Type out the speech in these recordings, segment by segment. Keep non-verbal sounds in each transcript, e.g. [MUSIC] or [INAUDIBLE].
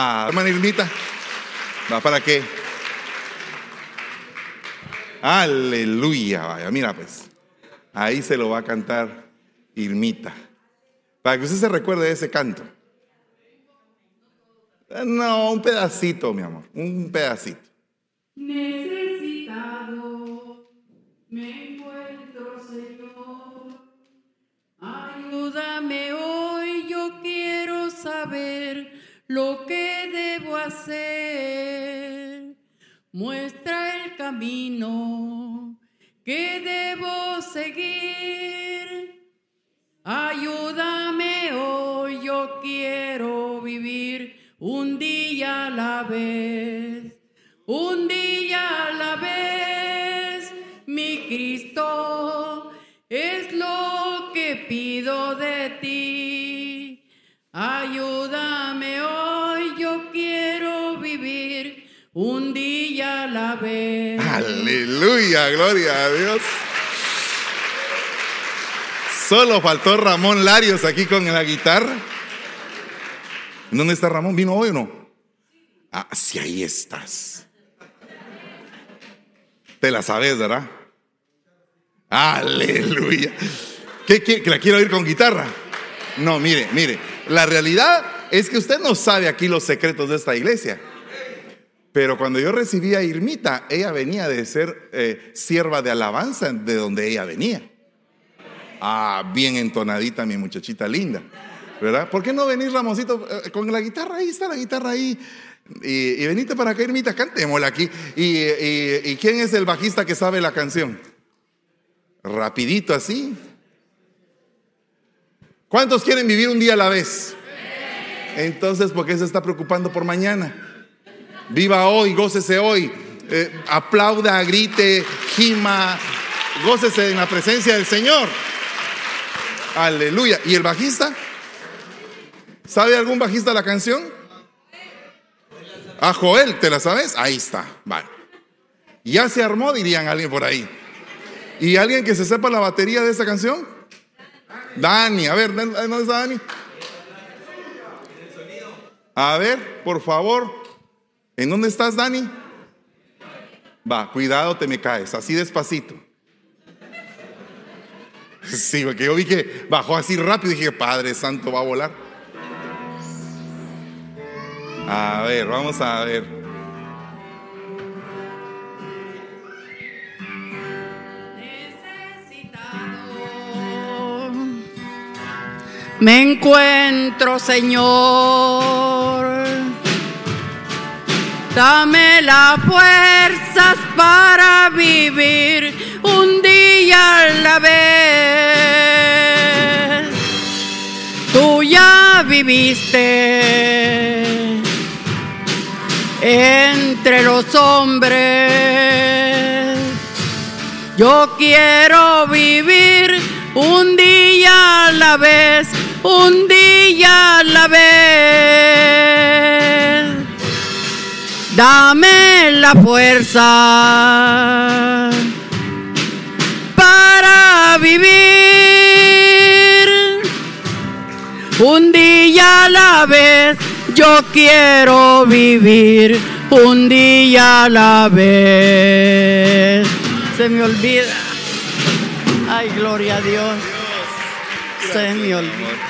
Ah, hermana Irmita, ¿va para qué? Aleluya, vaya, mira pues, ahí se lo va a cantar Irmita, para que usted se recuerde de ese canto. No, un pedacito, mi amor, un pedacito. Necesitado me encuentro, Señor. Ayúdame hoy, yo quiero saber lo que debo hacer. Muestra el camino que debo seguir. Ayúdame hoy, yo quiero vivir un día a la vez, un día a la vez, mi Cristo, Aleluya, gloria a Dios. Solo faltó Ramón Larios aquí con la guitarra. ¿Dónde está Ramón? ¿Vino hoy o no? Ah, sí, ahí estás. Te la sabes, ¿verdad? Aleluya. ¿Qué, qué, que la quiero oír con guitarra? No, mire, mire. La realidad es que usted no sabe aquí los secretos de esta iglesia. Pero cuando yo recibí a Irmita, ella venía de ser eh, sierva de alabanza de donde ella venía. Ah, bien entonadita mi muchachita linda. ¿Verdad? ¿Por qué no venís, Ramoncito, eh, con la guitarra ahí? Está la guitarra ahí. Y, venite para acá, Irmita, cantémosla aquí. Y, y, ¿Y quién es el bajista que sabe la canción? Rapidito así. ¿Cuántos quieren vivir un día a la vez? Entonces, ¿por qué se está preocupando por mañana? Viva hoy, gócese hoy. Eh, aplauda, grite, gima, gócese en la presencia del Señor. Aleluya. ¿Y el bajista? ¿Sabe algún bajista la canción? A Joel, ¿te la sabes? Ahí está. Vale. Ya se armó, dirían alguien por ahí. ¿Y alguien que se sepa la batería de esa canción? Dani, a ver, ¿dónde está Dani? A ver, por favor. ¿En dónde estás, Dani? Va, cuidado, te me caes, así despacito. [LAUGHS] Sí, porque yo vi que bajó así rápido y dije, Padre Santo, va a volar. A ver, vamos a ver. Necesitado me encuentro, Señor. Dame las fuerzas para vivir un día a la vez. Tú ya viviste entre los hombres. Yo quiero vivir un día a la vez, un día a la vez. Dame la fuerza para vivir un día a la vez. Yo quiero vivir un día a la vez. Se me olvida. Ay, gloria a Dios. Se me olvida.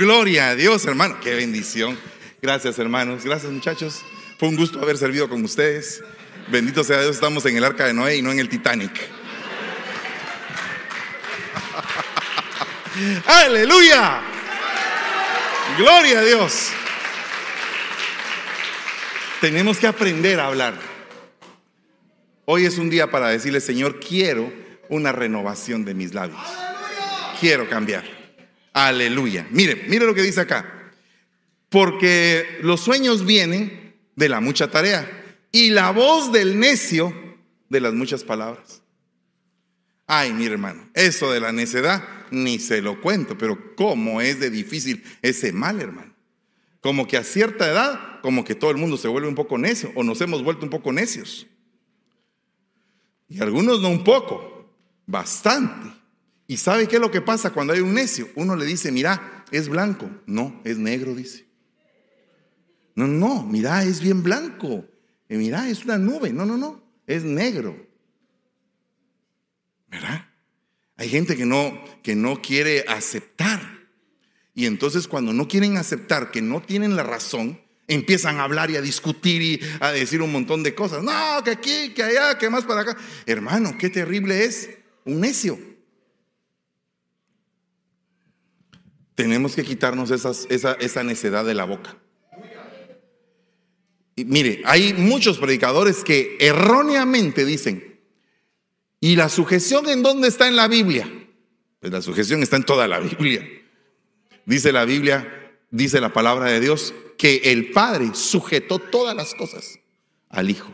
Gloria a Dios, hermano. Qué bendición. Gracias, hermanos. Gracias, muchachos. Fue un gusto haber servido con ustedes. Bendito sea Dios, estamos en el arca de Noé y no en el Titanic. [LAUGHS] Aleluya. Gloria a Dios. Tenemos que aprender a hablar. Hoy es un día para decirle, Señor, quiero una renovación de mis labios. Quiero cambiar. Aleluya. Mire, mire lo que dice acá. Porque los sueños vienen de la mucha tarea y la voz del necio de las muchas palabras. Ay, mi hermano, eso de la necedad ni se lo cuento, pero cómo es de difícil ese mal, hermano. Como que a cierta edad, como que todo el mundo se vuelve un poco necio o nos hemos vuelto un poco necios. Y algunos no un poco, bastante. ¿Y sabe qué es lo que pasa cuando hay un necio? Uno le dice, mira, es blanco. No, es negro, dice. No, no, mira, es bien blanco. Y mira, es una nube. No, no, no, es negro. ¿Verdad? Hay gente que no, que no quiere aceptar. Y entonces cuando no quieren aceptar que no tienen la razón, empiezan a hablar y a discutir y a decir un montón de cosas. No, que aquí, que allá, que más para acá. Hermano, qué terrible es un necio. Tenemos que quitarnos esa, esa necedad de la boca. Y mire, hay muchos predicadores que erróneamente dicen, ¿y la sujeción en dónde está en la Biblia? Pues la sujeción está en toda la Biblia. Dice la Biblia, dice la palabra de Dios, que el Padre sujetó todas las cosas al Hijo.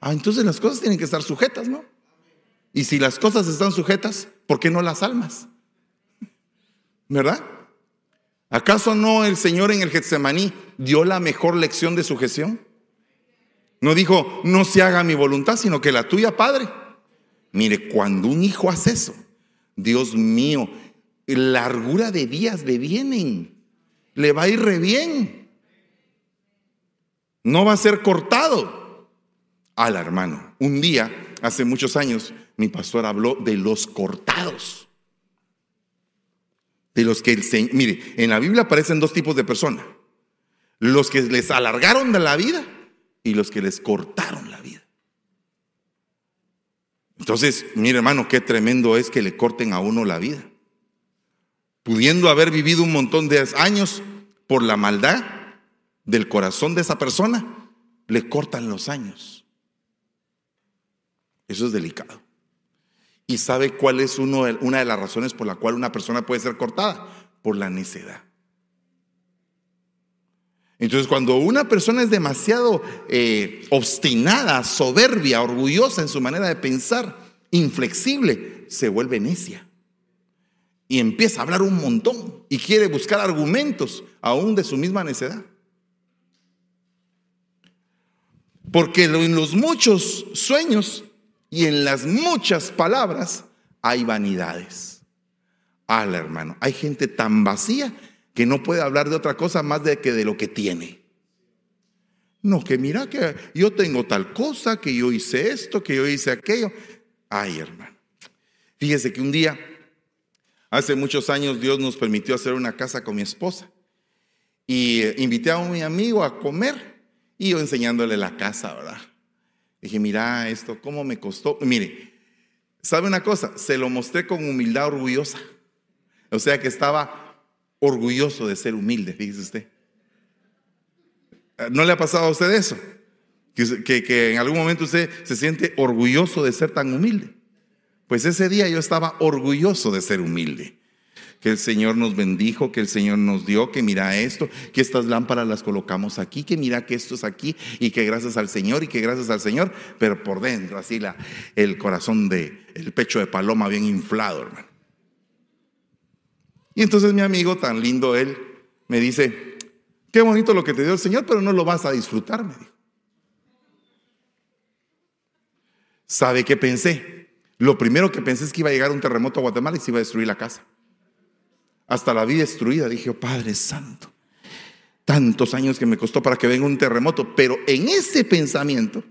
Ah, entonces las cosas tienen que estar sujetas, ¿no? Y si las cosas están sujetas, ¿por qué no las almas? ¿Verdad? ¿Acaso no el Señor en el Getsemaní dio la mejor lección de sujeción? No dijo, no se haga mi voluntad, sino que la tuya, Padre. Mire, cuando un hijo hace eso, Dios mío, largura de días le vienen, le va a ir re bien. No va a ser cortado. Al hermano, un día, hace muchos años, mi pastor habló de los cortados. De los que el Señor, mire, en la Biblia aparecen dos tipos de personas. Los que les alargaron la vida y los que les cortaron la vida. Entonces, mire hermano, qué tremendo es que le corten a uno la vida. Pudiendo haber vivido un montón de años por la maldad, del corazón de esa persona, le cortan los años. Eso es delicado. ¿Y sabe cuál es una de las razones por la cual una persona puede ser cortada? Por la necedad. Entonces, cuando una persona es demasiado eh, obstinada, soberbia, orgullosa en su manera de pensar, inflexible, se vuelve necia. Y empieza a hablar un montón y quiere buscar argumentos aún de su misma necedad. Porque en los muchos sueños y en las muchas palabras hay vanidades. Al hermano, hay gente tan vacía que no puede hablar de otra cosa más de que de lo que tiene. No, que mira que yo tengo tal cosa, que yo hice esto, que yo hice aquello. Ay, hermano. Fíjese que un día, hace muchos años, Dios nos permitió hacer una casa con mi esposa. Y eh, invité a un mi amigo a comer y yo enseñándole la casa, ¿verdad? Dije, mira esto, ¿cómo me costó? Mire, ¿sabe una cosa? Se lo mostré con humildad orgullosa. O sea que estaba orgulloso de ser humilde, fíjese usted. ¿No le ha pasado a usted eso? Que, que, en algún momento usted se siente orgulloso de ser tan humilde. Pues ese día yo estaba orgulloso de ser humilde que el Señor nos bendijo, que el Señor nos dio, que mira esto, que estas lámparas las colocamos aquí, que mira que esto es aquí y que gracias al Señor y que gracias al Señor, pero por dentro así la, el corazón de, el pecho de paloma bien inflado, hermano. Y entonces mi amigo, tan lindo él, me dice, qué bonito lo que te dio el Señor, pero no lo vas a disfrutar, me dijo. ¿Sabe qué pensé? Lo primero que pensé es que iba a llegar un terremoto a Guatemala y se iba a destruir la casa hasta la vida destruida. Dije, oh, Padre Santo, tantos años que me costó para que venga un terremoto, pero en ese pensamiento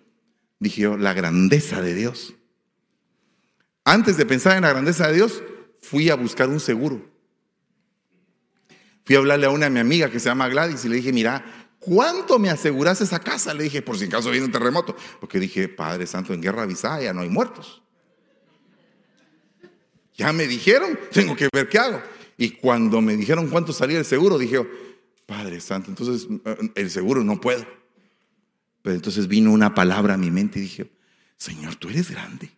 dije, oh, la grandeza de Dios. Antes de pensar en la grandeza de Dios, fui a buscar un seguro. Fui a hablarle a una mi amiga que se llama Gladys y le dije, mira, ¿cuánto me aseguras esa casa? Le dije, por si acaso viene un terremoto. Porque dije, Padre Santo, en guerra avisada ya no hay muertos. Ya me dijeron, tengo que ver qué hago. Y cuando me dijeron cuánto salía el seguro, dije, Padre Santo, entonces eh, el seguro no puedo. Pero entonces vino una palabra a mi mente y dije, Señor, tú eres grande.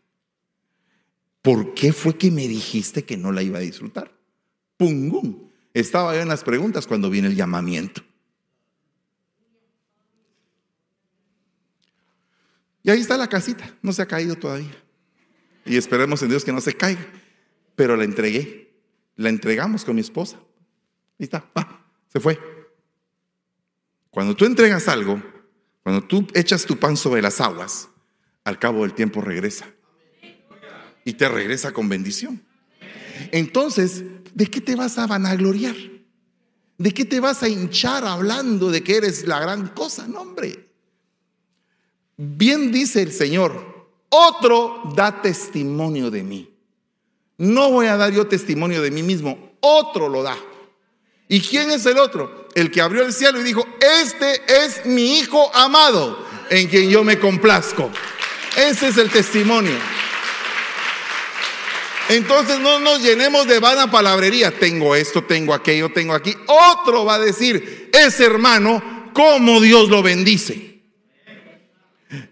¿Por qué fue que me dijiste que no la iba a disfrutar? Pum, Estaba yo en las preguntas cuando viene el llamamiento. Y ahí está la casita, no se ha caído todavía. Y esperemos en Dios que no se caiga. Pero la entregué la entregamos con mi esposa. Ahí está, se fue. Cuando tú entregas algo, cuando tú echas tu pan sobre las aguas, al cabo del tiempo regresa. Y te regresa con bendición. entonces, ¿de qué te vas a vanagloriar? ¿De qué te vas a hinchar hablando de que eres la gran cosa? No, hombre. Bien dice el Señor, otro da testimonio de mí. No voy a dar yo testimonio de mí mismo, otro lo da. ¿Y quién es el otro? El que abrió el cielo y dijo, este es mi hijo amado, en quien yo me complazco. Ese es el testimonio. Entonces no nos llenemos de vana palabrería. Tengo esto, tengo aquello, tengo aquí. Otro va a decir, ese hermano, cómo Dios lo bendice.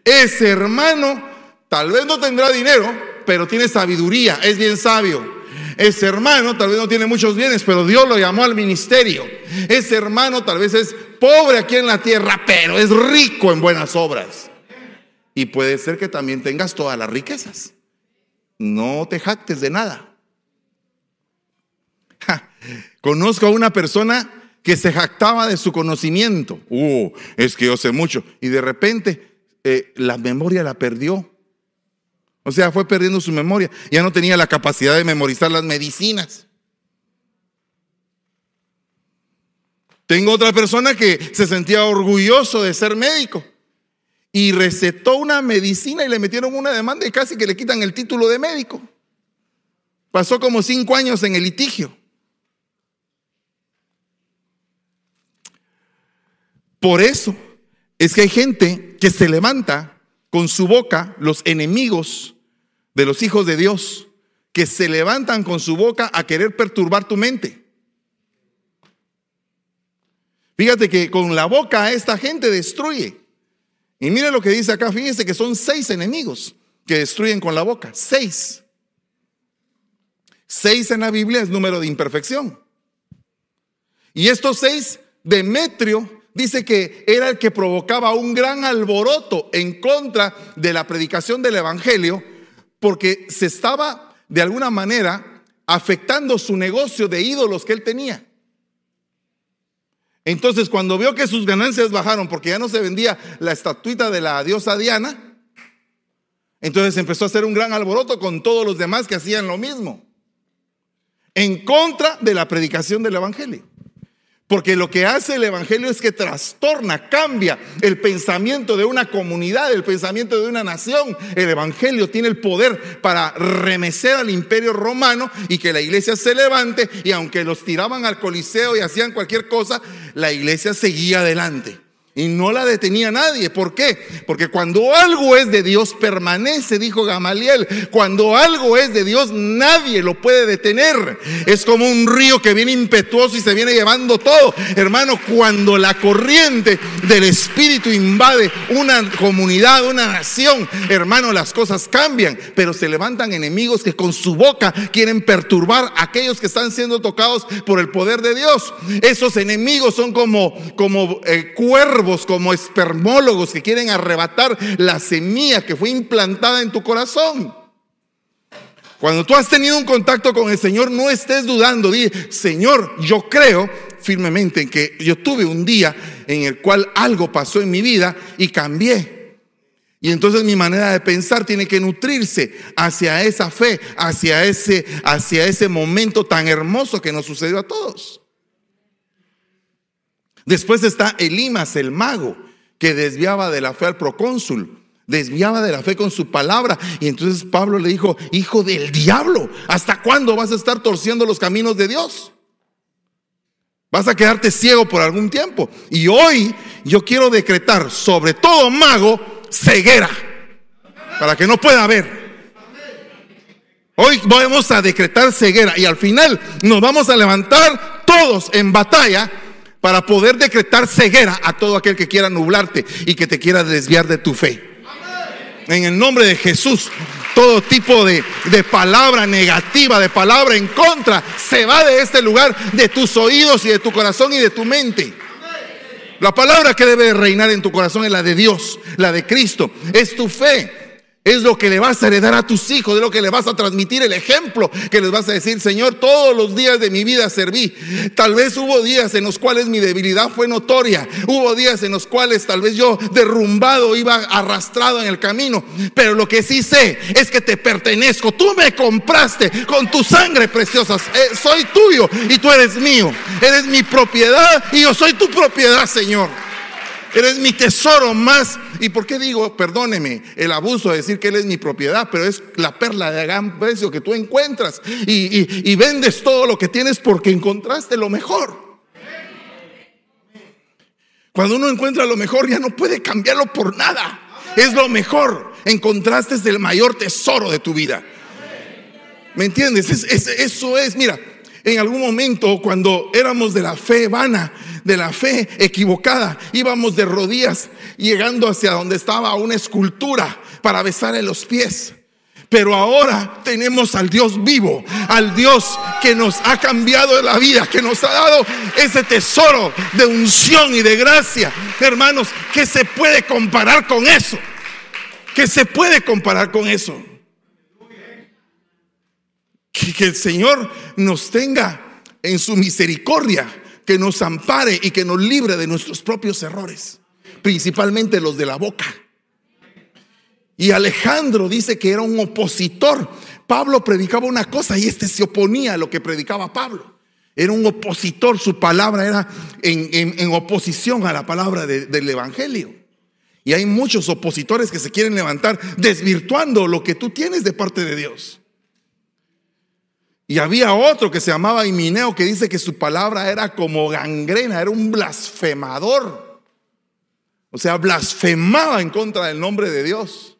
Ese hermano tal vez no tendrá dinero, pero tiene sabiduría, es bien sabio. Ese hermano tal vez no tiene muchos bienes, pero Dios lo llamó al ministerio. Ese hermano tal vez es pobre aquí en la tierra, pero es rico en buenas obras. Y puede ser que también tengas todas las riquezas. No te jactes de nada. conozco a una persona que se jactaba de su conocimiento. Uh, es que yo sé mucho. Y de repente eh, la memoria la perdió. O sea, fue perdiendo su memoria. Ya no tenía la capacidad de memorizar las medicinas. Tengo otra persona que se sentía orgulloso de ser médico y recetó una medicina y le metieron una demanda y casi que le quitan el título de médico. Pasó como cinco años en el litigio. Por eso es que hay gente que se levanta con su boca, los enemigos de los hijos de Dios que se levantan con su boca a querer perturbar tu mente. Fíjate que con la boca esta gente destruye. Y mire lo que dice acá, fíjese que son seis enemigos que destruyen con la boca. Seis. Seis en la Biblia es número de imperfección. Y estos seis, Demetrio dice que era el que provocaba un gran alboroto en contra de la predicación del Evangelio porque se estaba de alguna manera afectando su negocio de ídolos que él tenía. Entonces, cuando vio que sus ganancias bajaron porque ya no se vendía la estatuita de la diosa Diana, entonces empezó a hacer un gran alboroto con todos los demás que hacían lo mismo, en contra de la predicación del Evangelio. Porque lo que hace el Evangelio es que trastorna, cambia el pensamiento de una comunidad, el pensamiento de una nación. El Evangelio tiene el poder para remecer al imperio romano y que la iglesia se levante y aunque los tiraban al Coliseo y hacían cualquier cosa, la iglesia seguía adelante. Y no la detenía nadie. ¿Por qué? Porque cuando algo es de Dios permanece, dijo Gamaliel. Cuando algo es de Dios nadie lo puede detener. Es como un río que viene impetuoso y se viene llevando todo. Hermano, cuando la corriente del Espíritu invade una comunidad, una nación, hermano, las cosas cambian. Pero se levantan enemigos que con su boca quieren perturbar a aquellos que están siendo tocados por el poder de Dios. Esos enemigos son como, como eh, cuervos como espermólogos que quieren arrebatar la semilla que fue implantada en tu corazón. Cuando tú has tenido un contacto con el Señor, no estés dudando. Di, Señor, yo creo firmemente en que yo tuve un día en el cual algo pasó en mi vida y cambié. Y entonces mi manera de pensar tiene que nutrirse hacia esa fe, hacia ese, hacia ese momento tan hermoso que nos sucedió a todos. Después está Elimas, el mago, que desviaba de la fe al procónsul, desviaba de la fe con su palabra. Y entonces Pablo le dijo, hijo del diablo, ¿hasta cuándo vas a estar torciendo los caminos de Dios? Vas a quedarte ciego por algún tiempo. Y hoy yo quiero decretar sobre todo mago ceguera, para que no pueda ver. Hoy vamos a decretar ceguera y al final nos vamos a levantar todos en batalla para poder decretar ceguera a todo aquel que quiera nublarte y que te quiera desviar de tu fe. En el nombre de Jesús, todo tipo de, de, palabra negativa, de palabra en contra, se va de este lugar, de tus oídos y de tu corazón y de tu mente. La palabra que debe reinar en tu corazón es la de Dios, la de Cristo, es tu fe. Es lo que le vas a heredar a tus hijos, es lo que le vas a transmitir el ejemplo, que les vas a decir, Señor, todos los días de mi vida serví. Tal vez hubo días en los cuales mi debilidad fue notoria, hubo días en los cuales tal vez yo derrumbado iba arrastrado en el camino, pero lo que sí sé es que te pertenezco. Tú me compraste con tu sangre preciosa. Eh, soy tuyo y tú eres mío. Eres mi propiedad y yo soy tu propiedad, Señor. Eres mi tesoro más. ¿Y por qué digo, perdóneme, el abuso de decir que Él es mi propiedad, pero es la perla de gran precio que tú encuentras y, y vendes todo lo que tienes porque encontraste lo mejor? Cuando uno encuentra lo mejor ya no puede cambiarlo por nada. Es lo mejor. Encontraste el mayor tesoro de tu vida. ¿Me entiendes? eso es, mira, en algún momento cuando éramos de la fe vana, de la fe equivocada, íbamos de rodillas llegando hacia donde estaba una escultura para besarle los pies. Pero ahora tenemos al Dios vivo, al Dios que nos ha cambiado la vida, que nos ha dado ese tesoro de unción y de gracia. Hermanos, ¿qué se puede comparar con eso? ¿Qué se puede comparar con eso? Que, el Señor nos tenga en su misericordia, que nos ampare y que nos libre de nuestros propios errores, principalmente los de la boca. Y Alejandro dice que era un opositor. Pablo predicaba una cosa y este se oponía a lo que predicaba Pablo. Era un opositor, su palabra era en, oposición a la palabra del Evangelio. Y hay muchos opositores que se quieren levantar desvirtuando lo que tú tienes de parte de Dios. Y había otro que se llamaba Imineo que dice que su palabra era como gangrena, era un blasfemador. O sea, blasfemaba en contra del nombre de Dios.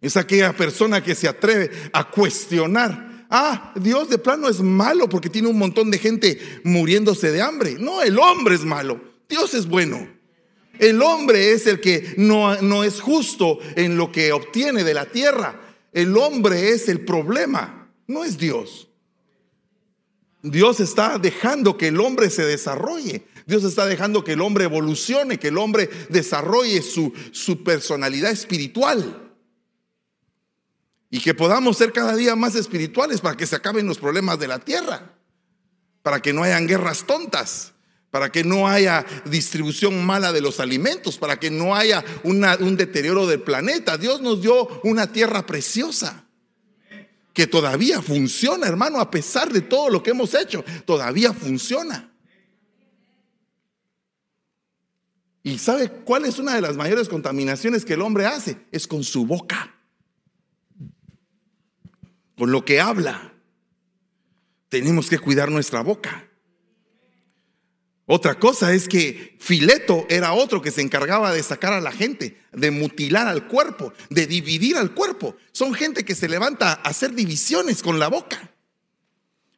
Es aquella persona que se atreve a cuestionar. Ah, Dios de plano es malo porque tiene un montón de gente muriéndose de hambre. No, el hombre es malo. Dios es bueno. El hombre es el que no, no es justo en lo que obtiene de la tierra. El hombre es el problema, no es Dios. Dios está dejando que el hombre se desarrolle. Dios está dejando que el hombre evolucione, que el hombre desarrolle su, su personalidad espiritual. Y que podamos ser cada día más espirituales para que se acaben los problemas de la tierra. Para que no hayan guerras tontas para que no haya distribución mala de los alimentos, para que no haya un deterioro del planeta. Dios nos dio una tierra preciosa que todavía funciona, hermano, a pesar de todo lo que hemos hecho, todavía funciona. ¿Y sabe cuál es una de las mayores contaminaciones que el hombre hace? Es con su boca, con lo que habla. Tenemos que cuidar nuestra boca. Otra cosa es que Fileto era otro que se encargaba de sacar a la gente, de mutilar al cuerpo, de dividir al cuerpo. Son gente que se levanta a hacer divisiones con la boca.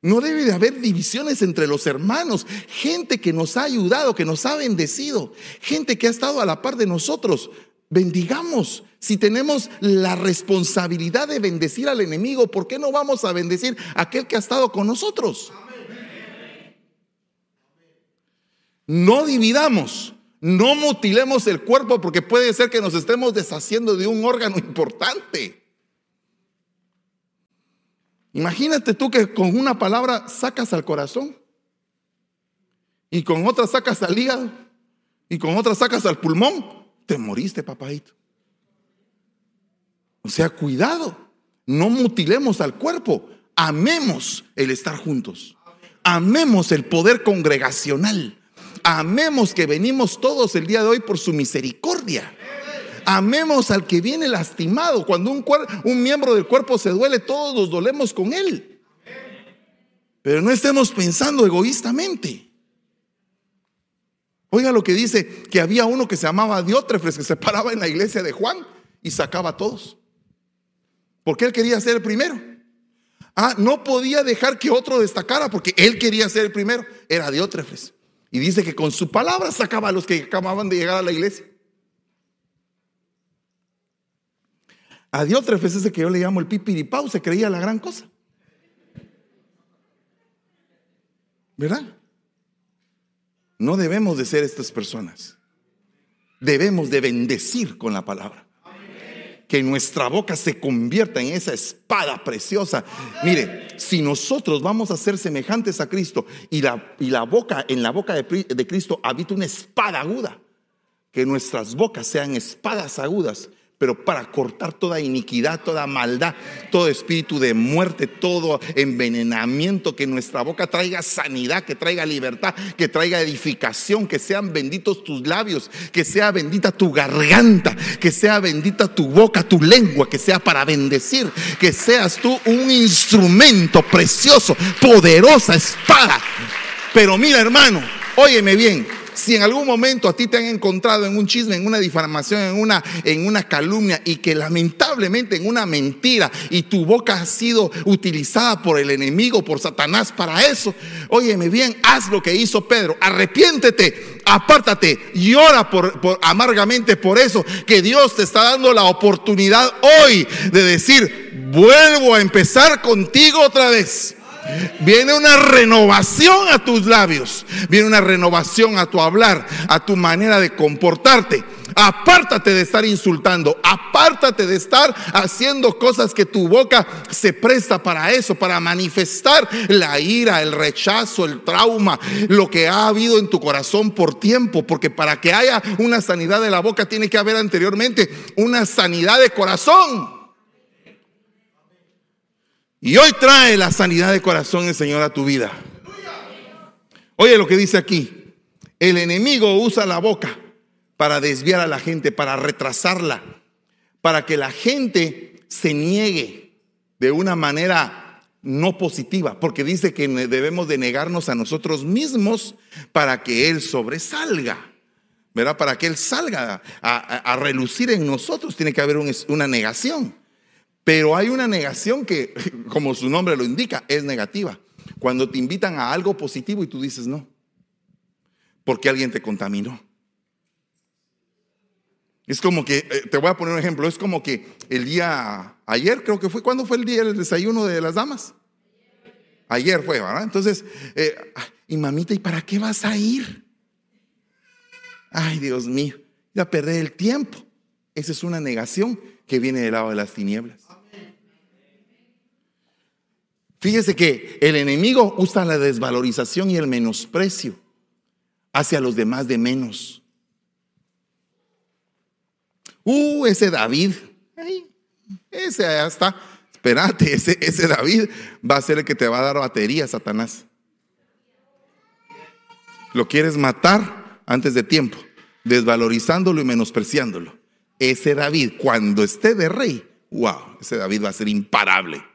No debe de haber divisiones entre los hermanos, gente que nos ha ayudado, que nos ha bendecido, gente que ha estado a la par de nosotros. Bendigamos. Si tenemos la responsabilidad de bendecir al enemigo, ¿por qué no vamos a bendecir a aquel que ha estado con nosotros? No dividamos, no mutilemos el cuerpo porque puede ser que nos estemos deshaciendo de un órgano importante. Imagínate tú que con una palabra sacas al corazón y con otra sacas al hígado y con otra sacas al pulmón. Te moriste, papadito. O sea, cuidado, no mutilemos al cuerpo, amemos el estar juntos, amemos el poder congregacional. Amemos que venimos todos el día de hoy por su misericordia. Amemos al que viene lastimado. Cuando un, un miembro del cuerpo se duele, todos nos dolemos con él. Pero no estemos pensando egoístamente. Oiga lo que dice, que había uno que se llamaba Diótrefes, que se paraba en la iglesia de Juan y sacaba a todos. Porque él quería ser el primero. Ah, no podía dejar que otro destacara porque él quería ser el primero. Era Diótrefes. Y dice que con su palabra sacaba a los que acababan de llegar a la iglesia. A Dios tres veces que yo le llamo el pipiripau se creía la gran cosa. ¿Verdad? No debemos de ser estas personas. Debemos de bendecir con la palabra. Que nuestra boca se convierta en esa espada preciosa. Mire, si nosotros vamos a ser semejantes a Cristo y la, y la boca, en la boca de, de Cristo habita una espada aguda, que nuestras bocas sean espadas agudas pero para cortar toda iniquidad, toda maldad, todo espíritu de muerte, todo envenenamiento, que nuestra boca traiga sanidad, que traiga libertad, que traiga edificación, que sean benditos tus labios, que sea bendita tu garganta, que sea bendita tu boca, tu lengua, que sea para bendecir, que seas tú un instrumento precioso, poderosa espada. Pero mira hermano, óyeme bien, si en algún momento a ti te han encontrado en un chisme, en una difamación, en una, en una calumnia y que lamentablemente en una mentira y tu boca ha sido utilizada por el enemigo, por Satanás para eso, óyeme bien, haz lo que hizo Pedro, arrepiéntete, apártate y ora por, por amargamente por eso, que Dios te está dando la oportunidad hoy de decir, vuelvo a empezar contigo otra vez. Viene una renovación a tus labios. Viene una renovación a tu hablar, a tu manera de comportarte. Apártate de estar insultando. Apártate de estar haciendo cosas que tu boca se presta para eso, para manifestar la ira, el rechazo, el trauma, lo que ha habido en tu corazón por tiempo. Porque para que haya una sanidad de la boca tiene que haber anteriormente una sanidad de corazón. Y hoy trae la sanidad de corazón el Señor a tu vida. Oye lo que dice aquí. El enemigo usa la boca para desviar a la gente, para retrasarla, para que la gente se niegue de una manera no positiva, porque dice que debemos de negarnos a nosotros mismos para que Él sobresalga. ¿Verdad? Para que Él salga a, relucir en nosotros tiene que haber una negación. Pero hay una negación que, [LAUGHS] como su nombre lo indica, es negativa. Cuando te invitan a algo positivo y tú dices no, porque alguien te contaminó. Es como que, eh, te voy a poner un ejemplo, es como que el día, ayer creo que fue, ¿cuándo fue el día del desayuno de las damas? Ayer fue, ¿verdad? Entonces, eh, y mamita, ¿y para qué vas a ir? Ay, Dios mío, ya perder el tiempo. Esa es una negación que viene del lado de las tinieblas. Fíjese que el enemigo usa la desvalorización y el menosprecio hacia los demás de menos. Uh, ese David, ese ya está. Espérate, ese, ese David va a ser el que te va a dar batería, Satanás. Lo quieres matar antes de tiempo, desvalorizándolo y menospreciándolo. Ese David, cuando esté de rey, wow, ese David va a ser imparable.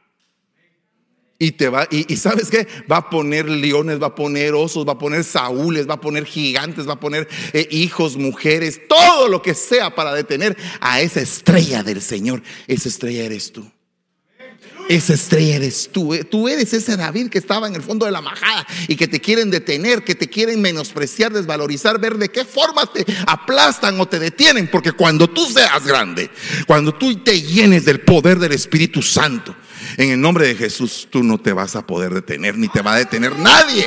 Y te va, y, sabes qué? Va a poner leones, va a poner osos, va a poner saúles, va a poner gigantes, va a poner eh, hijos, mujeres, todo lo que sea para detener a esa estrella del Señor. Esa estrella eres tú. Esa estrella eres tú. Eh. Tú eres ese David que estaba en el fondo de la majada y que te quieren detener, que te quieren menospreciar, desvalorizar, ver de qué forma te aplastan o te detienen. Porque cuando tú seas grande, cuando tú te llenes del poder del Espíritu Santo, en el nombre de Jesús, tú no te vas a poder detener, ni te va a detener nadie.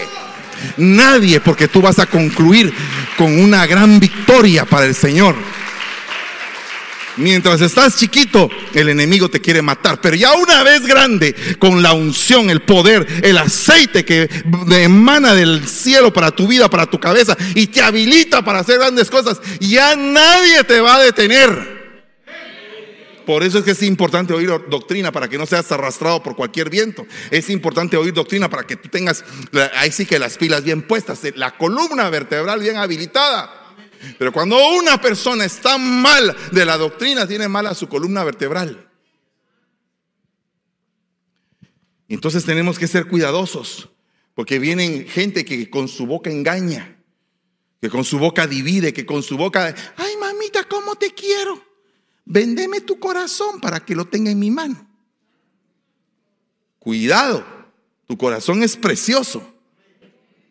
Nadie, porque tú vas a concluir con una gran victoria para el Señor. Mientras estás chiquito, el enemigo te quiere matar. Pero ya una vez grande, con la unción, el poder, el aceite que emana del cielo para tu vida, para tu cabeza, y te habilita para hacer grandes cosas, ya nadie te va a detener. Por eso es que es importante oír doctrina para que no seas arrastrado por cualquier viento. Es importante oír doctrina para que tú tengas, ahí sí que las pilas bien puestas, la columna vertebral bien habilitada. Pero cuando una persona está mal de la doctrina, tiene mala su columna vertebral. Entonces tenemos que ser cuidadosos, porque vienen gente que con su boca engaña, que con su boca divide, que con su boca, ay mamita, ¿cómo te quiero? Vendeme tu corazón para que lo tenga en mi mano. Cuidado, tu corazón es precioso.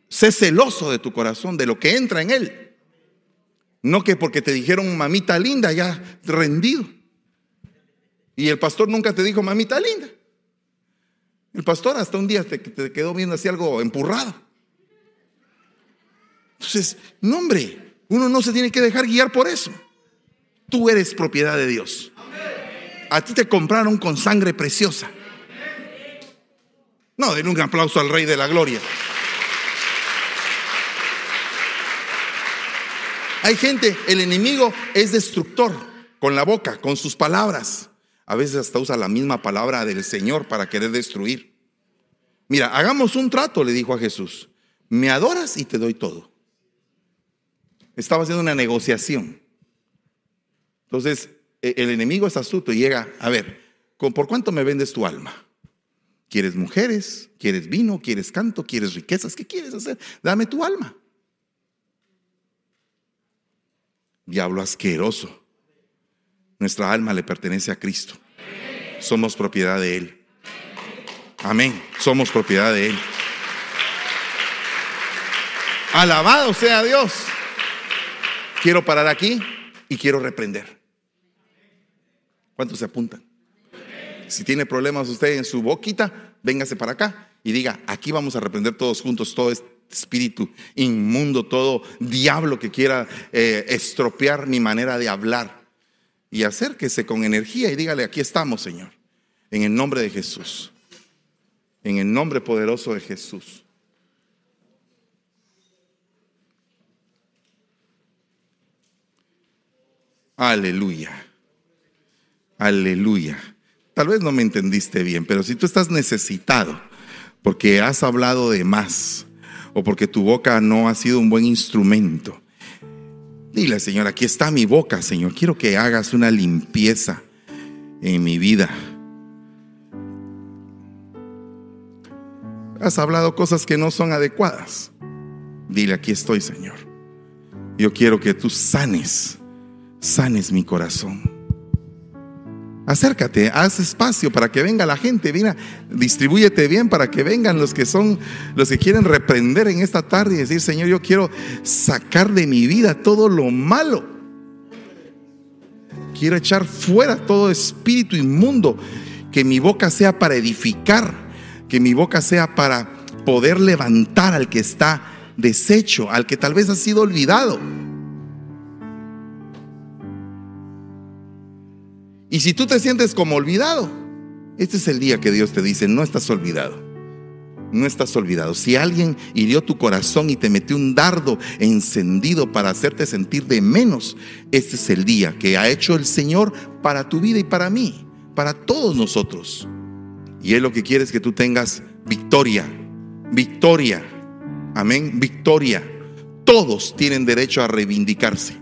Sé celoso de tu corazón, de lo que entra en él. No que porque te dijeron mamita linda ya rendido. Y el pastor nunca te dijo mamita linda. El pastor hasta un día te, quedó viendo así algo empurrado. Entonces, no hombre, uno no se tiene que dejar guiar por eso. Tú eres propiedad de Dios. a ti te compraron con sangre preciosa. No, den un aplauso al Rey de la Gloria. Hay gente, el enemigo es destructor con la boca, con sus palabras. A veces hasta usa la misma palabra del Señor para querer destruir. Mira, hagamos un trato, le dijo a Jesús. Me adoras y te doy todo. Estaba haciendo una negociación. Entonces, e, el enemigo es astuto y llega, a ver, ¿por cuánto me vendes tu alma? ¿Quieres mujeres? ¿Quieres vino? ¿Quieres canto? ¿Quieres riquezas? ¿Qué quieres hacer? Dame tu alma. Diablo asqueroso. Nuestra alma le pertenece a Cristo. Somos propiedad de Él. Amén. Somos propiedad de Él. Alabado sea Dios. Quiero parar aquí y quiero reprender. ¿Cuántos se apuntan? Si tiene problemas usted en su boquita, véngase para acá y diga, aquí vamos a reprender todos juntos todo este espíritu inmundo, todo diablo que quiera eh, estropear mi manera de hablar. Y acérquese con energía y dígale, aquí estamos, Señor, en el nombre de Jesús, en el nombre poderoso de Jesús. Aleluya. Aleluya. Tal vez no me entendiste bien, pero si tú estás necesitado porque has hablado de más o porque tu boca no ha sido un buen instrumento, dile, Señor, aquí está mi boca, Señor. Quiero que hagas una limpieza en mi vida. Has hablado cosas que no son adecuadas. Dile, aquí estoy, Señor. Yo quiero que tú sanes, sanes mi corazón. Acércate, haz espacio para que venga la gente, mira, distribúyete bien para que vengan los que son, los que quieren reprender en esta tarde y decir, Señor, yo quiero sacar de mi vida todo lo malo. Quiero echar fuera todo espíritu inmundo, que mi boca sea para edificar, que mi boca sea para poder levantar al que está deshecho, al que tal vez ha sido olvidado. Y si tú te sientes como olvidado, este es el día que Dios te dice, no estás olvidado. No estás olvidado. Si alguien hirió tu corazón y te metió un dardo encendido para hacerte sentir de menos, este es el día que ha hecho el Señor para tu vida y para mí, para todos nosotros. Y Él lo que quiere es que tú tengas victoria, victoria, amén, victoria. Todos tienen derecho a reivindicarse.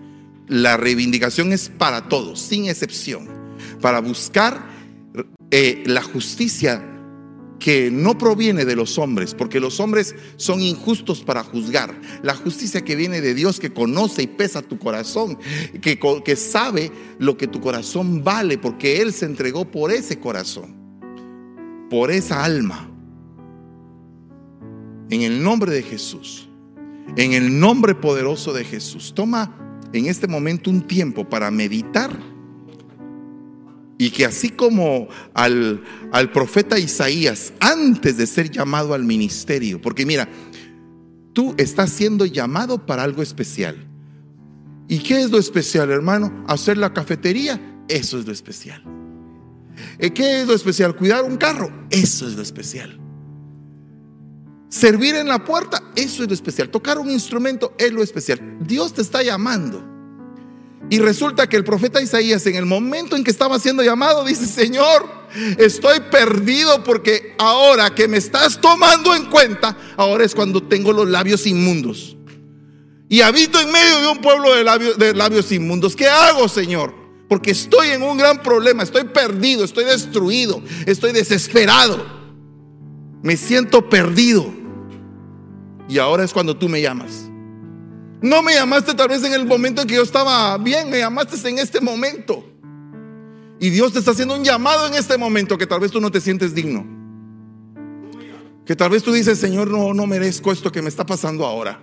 La reivindicación es para todos, sin excepción para buscar eh, la justicia que no proviene de los hombres, porque los hombres son injustos para juzgar. La justicia que viene de Dios, que conoce y pesa tu corazón, que, que sabe lo que tu corazón vale, porque Él se entregó por ese corazón, por esa alma. En el nombre de Jesús, en el nombre poderoso de Jesús, toma en este momento un tiempo para meditar y que así como al, al, profeta Isaías, antes de ser llamado al ministerio, porque mira, tú estás siendo llamado para algo especial. ¿Y qué es lo especial, hermano? Hacer la cafetería, eso es lo especial. ¿Eh, ¿Qué es lo especial? Cuidar un carro, eso es lo especial. Servir en la puerta, eso es lo especial. Tocar un instrumento es lo especial. Dios te está llamando y resulta que el profeta Isaías en el momento en que estaba siendo llamado dice, Señor, estoy perdido porque ahora que me estás tomando en cuenta, ahora es cuando tengo los labios inmundos. Y habito en medio de un pueblo de labios, inmundos. ¿Qué hago, Señor? Porque estoy en un gran problema, estoy perdido, estoy destruido, estoy desesperado. Me siento perdido. Y ahora es cuando tú me llamas. No me llamaste tal vez en el momento en que yo estaba bien, me llamaste en este momento. Y Dios te está haciendo un llamado en este momento que tal vez tú no te sientes digno. Que tal vez tú dices, Señor, no, no merezco esto que me está pasando ahora.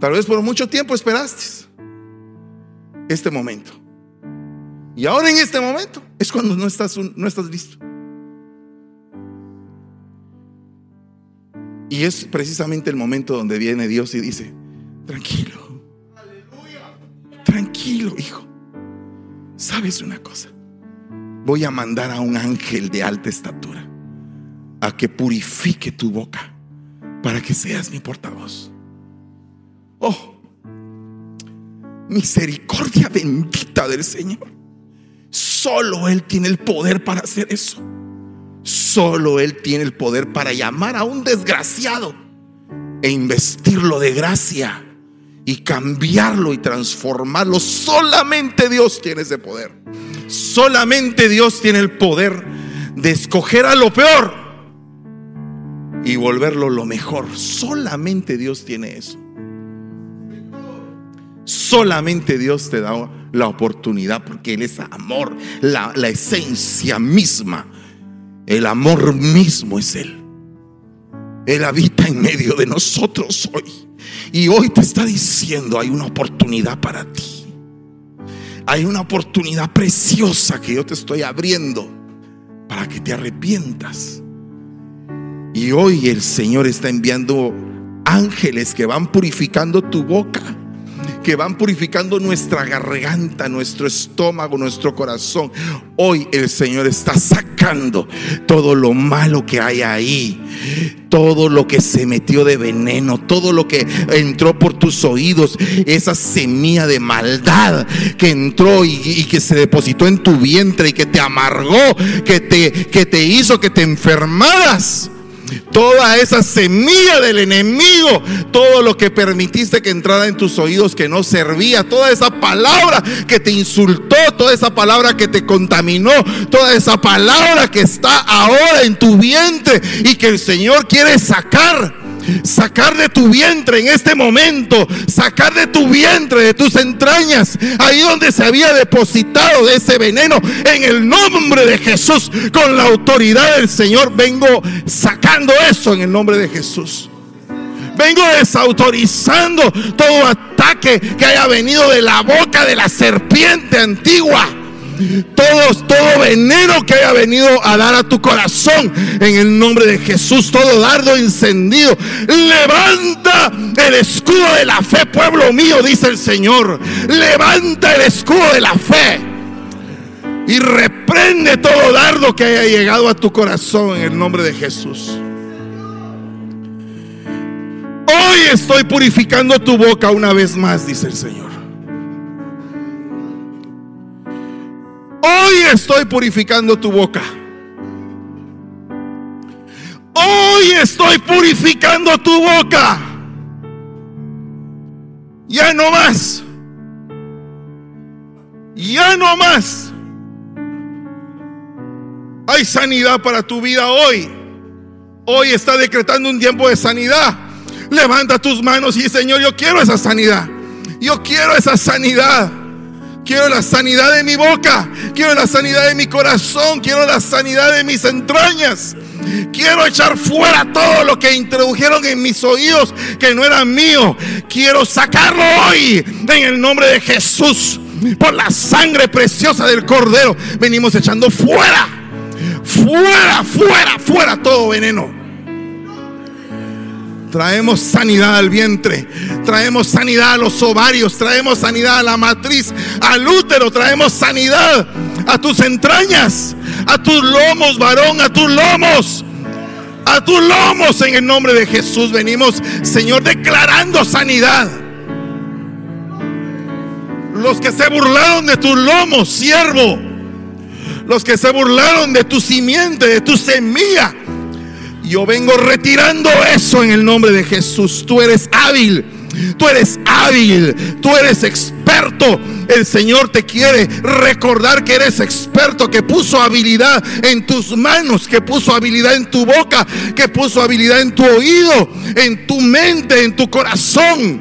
Tal vez por mucho tiempo esperaste este momento. Y ahora en este momento es cuando no estás, no estás listo. Y es precisamente el momento donde viene Dios y dice, tranquilo, tranquilo, hijo, ¿Sabes una cosa? Voy a mandar a un ángel de alta estatura a que purifique tu boca para que seas mi portavoz. Oh, misericordia bendita del Señor. Solo Él tiene el poder para hacer eso. Solo Él tiene el poder para llamar a un desgraciado e investirlo de gracia y cambiarlo y transformarlo. Solamente Dios tiene ese poder. Solamente Dios tiene el poder de escoger a lo peor y volverlo lo mejor. Solamente Dios tiene eso. Solamente Dios te da la oportunidad porque Él es amor, la, la esencia misma. El amor mismo es Él. Él habita en medio de nosotros hoy. Y hoy te está diciendo, hay una oportunidad para ti. Hay una oportunidad preciosa que yo te estoy abriendo para que te arrepientas. Y hoy el Señor está enviando ángeles que van purificando tu boca que van purificando nuestra garganta, nuestro estómago, nuestro corazón. Hoy el Señor está sacando todo lo malo que hay ahí, todo lo que se metió de veneno, todo lo que entró por tus oídos, esa semilla de maldad que entró y, que se depositó en tu vientre y que te amargó, que te, que te hizo que te enfermaras toda esa semilla del enemigo, todo lo que permitiste que entrara en tus oídos que no servía, toda esa palabra que te insultó, toda esa palabra que te contaminó, toda esa palabra que está ahora en tu vientre y que el Señor quiere sacar sacar de tu vientre en este momento, sacar de tu vientre, de tus entrañas, ahí donde se había depositado de ese veneno, en el nombre de Jesús, con la autoridad del Señor, vengo sacando eso en el nombre de Jesús. Vengo desautorizando todo ataque que haya venido de la boca de la serpiente antigua todos, todo veneno que haya venido a dar a tu corazón en el nombre de Jesús, todo dardo encendido. Levanta el escudo de la fe, pueblo mío, dice el Señor. Levanta el escudo de la fe y reprende todo dardo que haya llegado a tu corazón en el nombre de Jesús. Hoy estoy purificando tu boca una vez más, dice el Señor. Hoy estoy purificando tu boca. Hoy estoy purificando tu boca. Ya no más. Ya no más. Hay sanidad para tu vida hoy. Hoy está decretando un tiempo de sanidad. Levanta tus manos y Señor, yo quiero esa sanidad. Yo quiero esa sanidad. Quiero la sanidad de mi boca. Quiero la sanidad de mi corazón. Quiero la sanidad de mis entrañas. Quiero echar fuera todo lo que introdujeron en mis oídos que no era mío. Quiero sacarlo hoy en el nombre de Jesús. Por la sangre preciosa del Cordero. Venimos echando fuera. Fuera, fuera, fuera todo veneno. Traemos sanidad al vientre, traemos sanidad a los ovarios, traemos sanidad a la matriz, al útero, traemos sanidad a tus entrañas, a tus lomos, varón, a tus lomos. A tus lomos en el nombre de Jesús venimos, Señor, declarando sanidad. Los que se burlaron de tus lomos, siervo. Los que se burlaron de tu simiente, de tu semilla yo vengo retirando eso en el nombre de Jesús. Tú eres hábil. Tú eres hábil, tú eres experto. El Señor te quiere recordar que eres experto, que puso habilidad en tus manos, que puso habilidad en tu boca, que puso habilidad en tu oído, en tu mente, en tu corazón.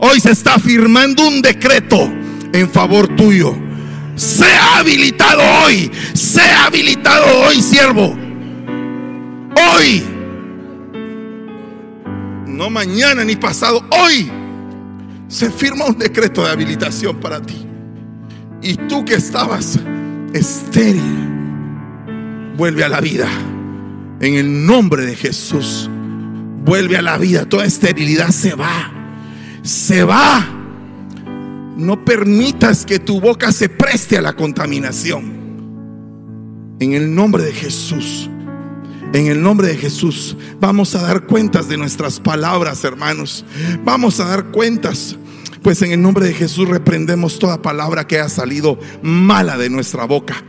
Hoy se está firmando un decreto en favor tuyo. Sea habilitado hoy, sea habilitado hoy, siervo hoy. No mañana ni pasado, hoy se firma un decreto de habilitación para ti. Y tú que estabas estéril, vuelve a la vida. En el nombre de Jesús, vuelve a la vida. Toda esterilidad se va. Se va. No permitas que tu boca se preste a la contaminación. En el nombre de Jesús. En el nombre de Jesús vamos a dar cuentas de nuestras palabras, hermanos. Vamos a dar cuentas. Pues en el nombre de Jesús reprendemos toda palabra que haya salido mala de nuestra boca.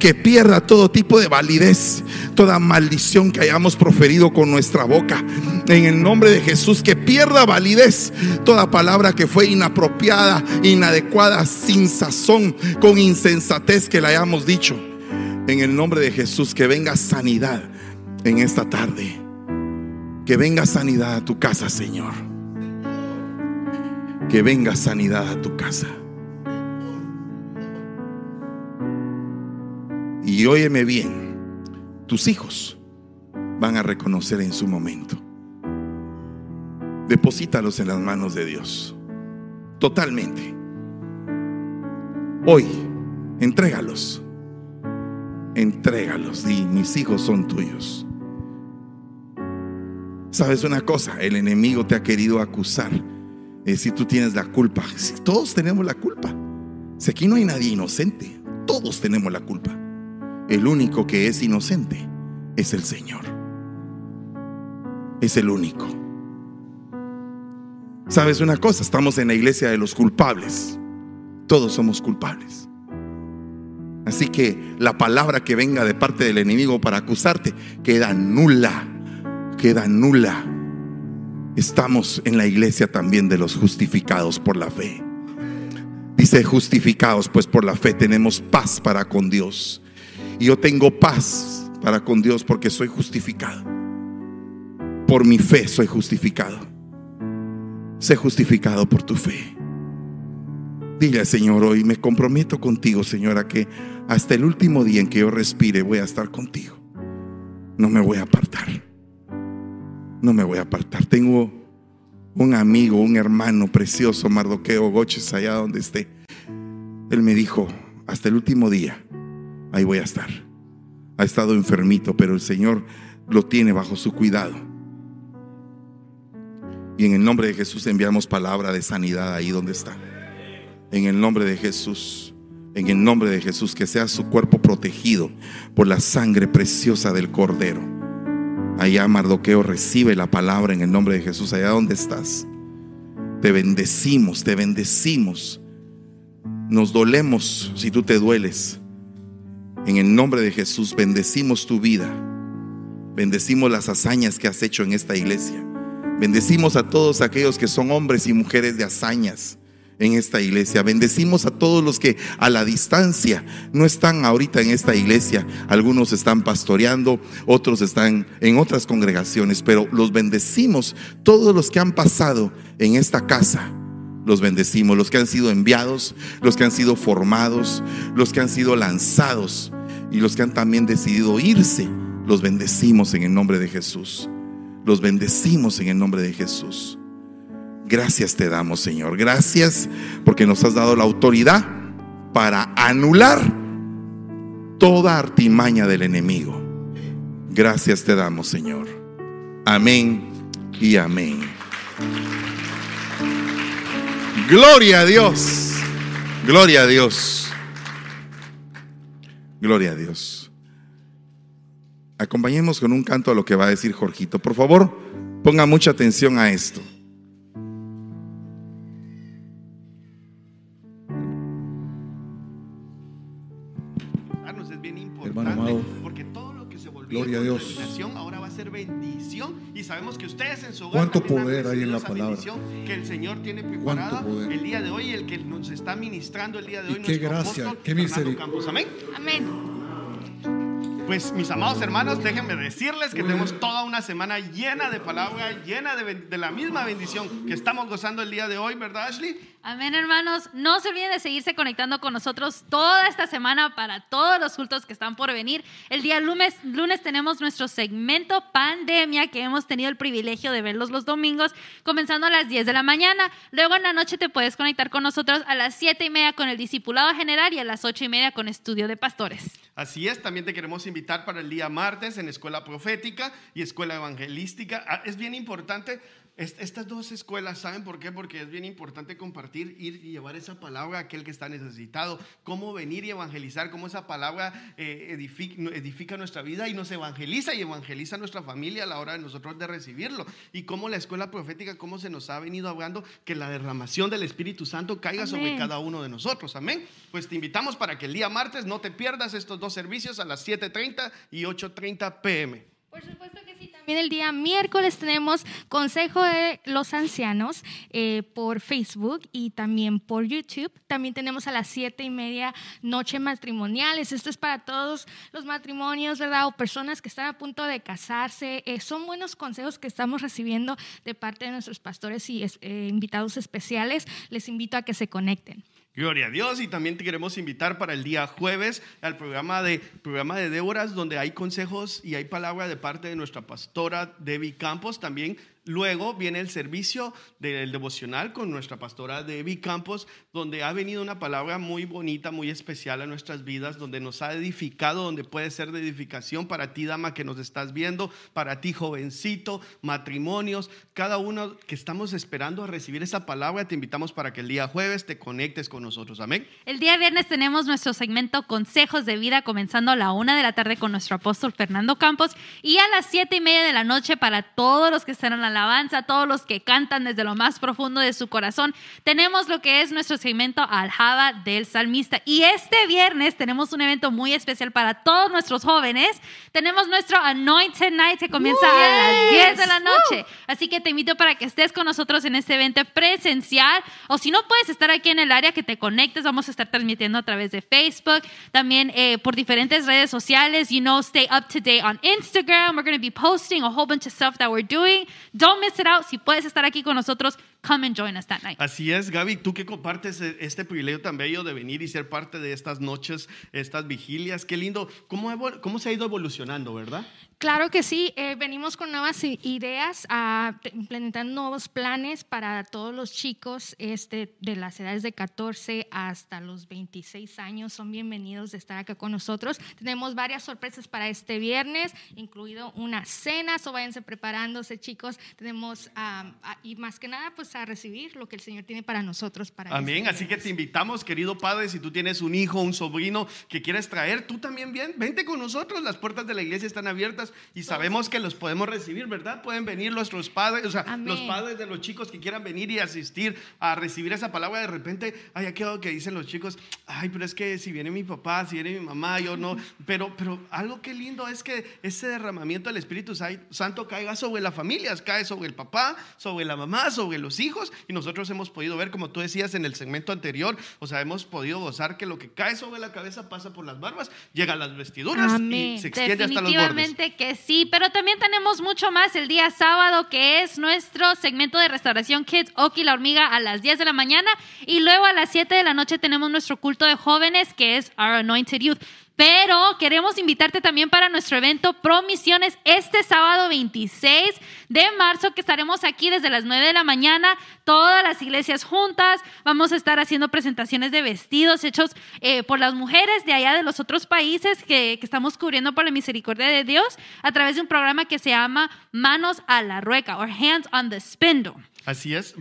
Que pierda todo tipo de validez, toda maldición que hayamos proferido con nuestra boca. En el nombre de Jesús, que pierda validez toda palabra que fue inapropiada, inadecuada, sin sazón, con insensatez que la hayamos dicho. En el nombre de Jesús, que venga sanidad en esta tarde. Que venga sanidad a tu casa, Señor. Que venga sanidad a tu casa. Y óyeme bien, tus hijos van a reconocer en su momento. Deposítalos en las manos de Dios. Totalmente. Hoy, entrégalos. Entrégalos. Y mis hijos son tuyos. Sabes una cosa, el enemigo te ha querido acusar. Es si tú tienes la culpa. Todos tenemos la culpa. Si aquí no hay nadie inocente, todos tenemos la culpa. El único que es inocente es el Señor. Es el único. ¿Sabes una cosa? Estamos en la iglesia de los culpables. Todos somos culpables. Así que la palabra que venga de parte del enemigo para acusarte queda nula queda nula. Estamos en la iglesia también de los justificados por la fe. Dice justificados, pues por la fe tenemos paz para con Dios. Y yo tengo paz para con Dios porque soy justificado. Por mi fe soy justificado. Sé justificado por tu fe. Dile Señor hoy, me comprometo contigo, Señora, que hasta el último día en que yo respire voy a estar contigo. No me voy a apartar no me voy a apartar. Tengo un amigo, un hermano precioso, Mardoqueo Goches, allá donde esté. Él me dijo, hasta el último día, ahí voy a estar. Ha estado enfermito, pero el Señor lo tiene bajo su cuidado. Y en el nombre de Jesús enviamos palabra de sanidad ahí donde está. En el nombre de Jesús, en el nombre de Jesús, que sea su cuerpo protegido por la sangre preciosa del Cordero. Allá Mardoqueo recibe la palabra en el nombre de Jesús. Allá donde estás. Te bendecimos, te bendecimos. Nos dolemos si tú te dueles. En el nombre de Jesús bendecimos tu vida. Bendecimos las hazañas que has hecho en esta iglesia. Bendecimos a todos aquellos que son hombres y mujeres de hazañas en esta iglesia. Bendecimos a todos los que a la distancia no están ahorita en esta iglesia. Algunos están pastoreando, otros están en otras congregaciones, pero los bendecimos. Todos los que han pasado en esta casa, los bendecimos. Los que han sido enviados, los que han sido formados, los que han sido lanzados y los que han también decidido irse, los bendecimos en el nombre de Jesús. Los bendecimos en el nombre de Jesús. Gracias te damos, Señor. Gracias porque nos has dado la autoridad para anular toda artimaña del enemigo. Gracias te damos, Señor. Amén y amén. Gloria a Dios. Gloria a Dios. Gloria a Dios. Acompañemos con un canto a lo que va a decir Jorgito. Por favor, ponga mucha atención a esto. Gloria a Dios. Ahora va a ser bendición y sabemos que ustedes en su hogar ¿Cuánto poder hay en la palabra? Que el Señor tiene preparado el día de hoy, el que nos está ministrando el día de hoy. qué gracia, qué misericordia. Amén. Amén. Pues mis amados hermanos, déjenme decirles que tenemos toda una semana llena de palabra, llena de, de, la misma bendición que estamos gozando el día de hoy, ¿verdad Ashley? Amén hermanos, no se olviden de seguirse conectando con nosotros toda esta semana para todos los cultos que están por venir. El día lunes, lunes tenemos nuestro segmento pandemia que hemos tenido el privilegio de verlos los domingos, comenzando a las 10 de la mañana. Luego en la noche te puedes conectar con nosotros a las 7 y media con el discipulado general y a las 8 y media con estudio de pastores. Así es, también te queremos invitar para el día martes en Escuela Profética y Escuela Evangelística. Ah, Es bien importante. Est- Estas dos escuelas, ¿saben por qué? Porque es bien importante compartir, ir y llevar esa palabra a aquel que está necesitado, cómo venir y evangelizar, cómo esa palabra eh, edifica, edifica nuestra vida y nos evangeliza y evangeliza a nuestra familia a la hora de nosotros de recibirlo. Y cómo la escuela profética, cómo se nos ha venido hablando que la derramación del Espíritu Santo caiga sobre cada uno de nosotros. Amén. Pues te invitamos para que el día martes no te pierdas estos dos servicios a las 7.30 y 8.30 pm. Por supuesto que sí. También el día miércoles tenemos Consejo de los Ancianos eh, por Facebook y también por YouTube. También tenemos a las siete y media Noche Matrimoniales. Esto es para todos los matrimonios, ¿verdad? O personas que están a punto de casarse. Eh, son buenos consejos que estamos recibiendo de parte de nuestros pastores y eh, invitados especiales. Les invito a que se conecten. Gloria a Dios y también te queremos invitar para el día jueves al programa de, programa de Déboras donde hay consejos y hay palabra de parte de nuestra pastora Debbie Campos. También luego viene el servicio del devocional con nuestra pastora Debbie Campos donde ha venido una palabra muy bonita, muy especial a nuestras vidas, donde nos ha edificado, donde puede ser de edificación para ti dama que nos estás viendo, para ti jovencito, matrimonios, cada uno que estamos esperando a recibir esa palabra, te invitamos para que el día jueves te conectes con nosotros. Amén. El día viernes tenemos nuestro segmento Consejos de Vida comenzando a la una de la tarde con nuestro apóstol Fernando Campos y a las siete y media de la noche para todos los que están en la alabanza, todos los que cantan desde lo más profundo de su corazón, tenemos lo que es nuestro segmento Aljaba del Salmista. Y este viernes tenemos un evento muy especial para todos nuestros jóvenes. Tenemos nuestro Anointed Night que comienza a las 10 de la noche. Así que te invito para que estés con nosotros en este evento presencial o si no puedes estar aquí en el área que te conectes, vamos a estar transmitiendo a través de Facebook, también eh, por diferentes redes sociales, you know, stay up to date on Instagram. We're going to be posting a whole bunch of stuff that we're doing. Don't miss it out. Si puedes estar aquí con nosotros, come and join us that night. Así es, Gaby, tú que compartes eh, este privilegio tan bello de venir y ser parte de estas noches, estas vigilias, qué lindo. ¿Cómo, cómo se ha ido evolucionando, verdad? Claro que sí, eh, venimos con nuevas ideas, a implementar nuevos planes para todos los chicos este, de las edades de 14 hasta los 26 años. Son bienvenidos de estar acá con nosotros. Tenemos varias sorpresas para este viernes, incluido una cena, so váyanse preparándose chicos. Tenemos, y más que nada, pues a recibir lo que el Señor tiene para nosotros. Para Amén. este Así que te invitamos, querido padre, si tú tienes un hijo, un sobrino que quieres traer, tú también bien, vente con nosotros. Las puertas de la iglesia están abiertas y sabemos que los podemos recibir, ¿verdad? Pueden venir nuestros padres, o sea, Amén. los padres de los chicos que quieran venir y asistir a recibir esa palabra. De repente, ay, ya quedado que dicen los chicos, ay, pero es que si viene mi papá, si viene mi mamá, yo no. [LAUGHS] Pero, pero algo que lindo es que ese derramamiento del Espíritu Sa- Santo caiga sobre las familias, cae sobre el papá, sobre la mamá, sobre los hijos. Y nosotros hemos podido ver, como tú decías en el segmento anterior, o sea, hemos podido gozar que lo que cae sobre la cabeza pasa por las barbas, llega a las vestiduras Amén. y se extiende hasta los bordes. Definitivamente sí, pero también tenemos mucho más el día sábado, que es nuestro segmento de restauración Kids Oki la hormiga a las 10 de la mañana y luego a las 7 de la noche tenemos nuestro culto de jóvenes que es Our Anointed Youth. Pero queremos invitarte también para nuestro evento Promisiones este sábado 26 de marzo, que estaremos aquí desde las 9 de la mañana, todas las iglesias juntas. Vamos a estar haciendo presentaciones de vestidos hechos eh, por las mujeres de allá de los otros países que, que estamos cubriendo por la misericordia de Dios a través de un programa que se llama Manos a la Rueca o Hands on the Spindle. Así es,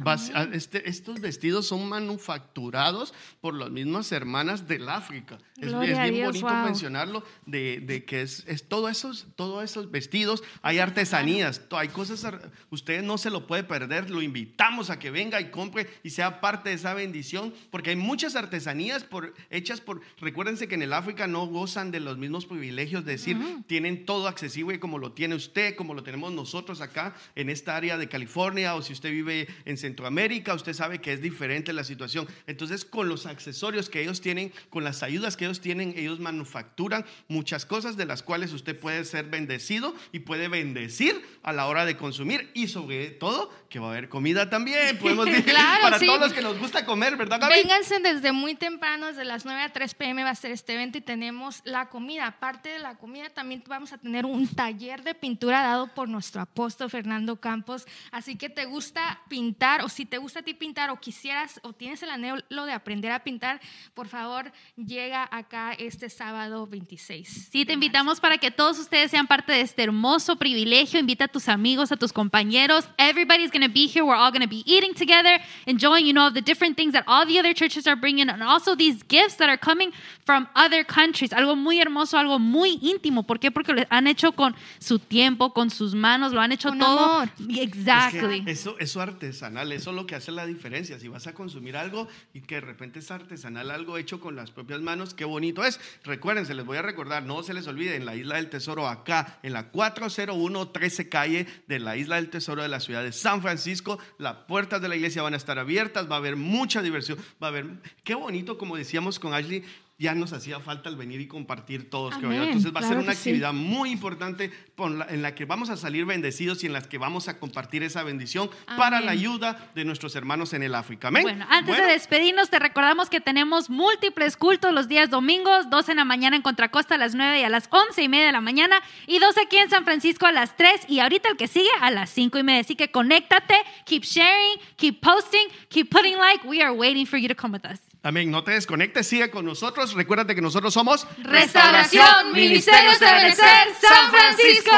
este- estos vestidos son manufacturados por las mismas hermanas del África. Es, es bien Dios, bonito wow. mencionarlo de, de que es, es todo esos, todos esos vestidos, hay artesanías, hay cosas, usted no se lo puede perder, lo invitamos a que venga y compre y sea parte de esa bendición, porque hay muchas artesanías por, hechas por, recuérdense que en el África no gozan de los mismos privilegios, de decir, tienen todo accesible como lo tiene usted, como lo tenemos nosotros acá en esta área de California, o si usted vive en Centroamérica, usted sabe que es diferente la situación. Entonces, con los accesorios que ellos tienen, con las ayudas que ellos tienen, ellos manufacturan muchas cosas de las cuales usted puede ser bendecido y puede bendecir a la hora de consumir y sobre todo que va a haber comida también, [LAUGHS] podemos decir, Claro, para sí. todos los que nos gusta comer, ¿verdad, Gaby? Vénganse desde muy temprano, desde las 9 a 3 pm va a ser este evento y tenemos la comida. Aparte de la comida, también vamos a tener un taller de pintura dado por nuestro apóstol Fernando Campos. Así que te gusta pintar o si te gusta a ti pintar o quisieras o tienes el anhelo de aprender a pintar, por favor, llega acá este sábado 26. Sí, te invitamos para que todos ustedes sean parte de este hermoso privilegio. Invita a tus amigos, a tus compañeros. Everybody's going to be here. We're all going to be eating together, enjoying, you know, the different things that all the other churches are bringing, and also these gifts that are coming from other countries. Algo muy hermoso, algo muy íntimo. ¿Por qué? Porque lo han hecho con su tiempo, con sus manos, lo han hecho Con todo. amor. Exactly. Es que eso, eso artesanal, eso es lo que hace la diferencia. Si vas a consumir algo y que de repente es artesanal, algo hecho con las propias manos, qué bonito es. Recuerden, se les voy a recordar, no se les olvide, en la Isla del Tesoro, acá, en la 401 13 calle de la Isla del Tesoro de la ciudad de San Francisco, las puertas de la iglesia van a estar abiertas, va a haber mucha diversión, va a haber, qué bonito, como decíamos con Ashley, ya nos hacía falta el venir y compartir todos. que Amén, Entonces va a ser claro una que sí. actividad muy importante la- en la que vamos a salir bendecidos y en las que vamos a compartir esa bendición para Amén. la ayuda de nuestros hermanos en el África. Amén. Bueno, antes Bueno, de despedirnos, te recordamos que tenemos múltiples cultos los días domingos, dos en la mañana en Contracosta a las 9 y a las 11 y media de la mañana, y dos aquí en San Francisco a las 3 y ahorita el que sigue a las 5 y media. Así que conéctate, keep sharing, keep posting, keep putting like. We are waiting for you to come with us. Amén. No te desconectes, sigue con nosotros. Recuérdate que nosotros somos Restauración, Ministerios de Benecer, San Francisco.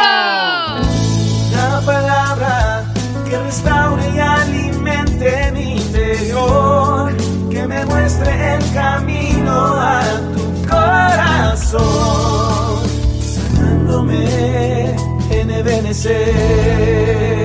La palabra que restaure y alimente mi interior, que me muestre el camino a tu corazón, sanándome en Ebenecer.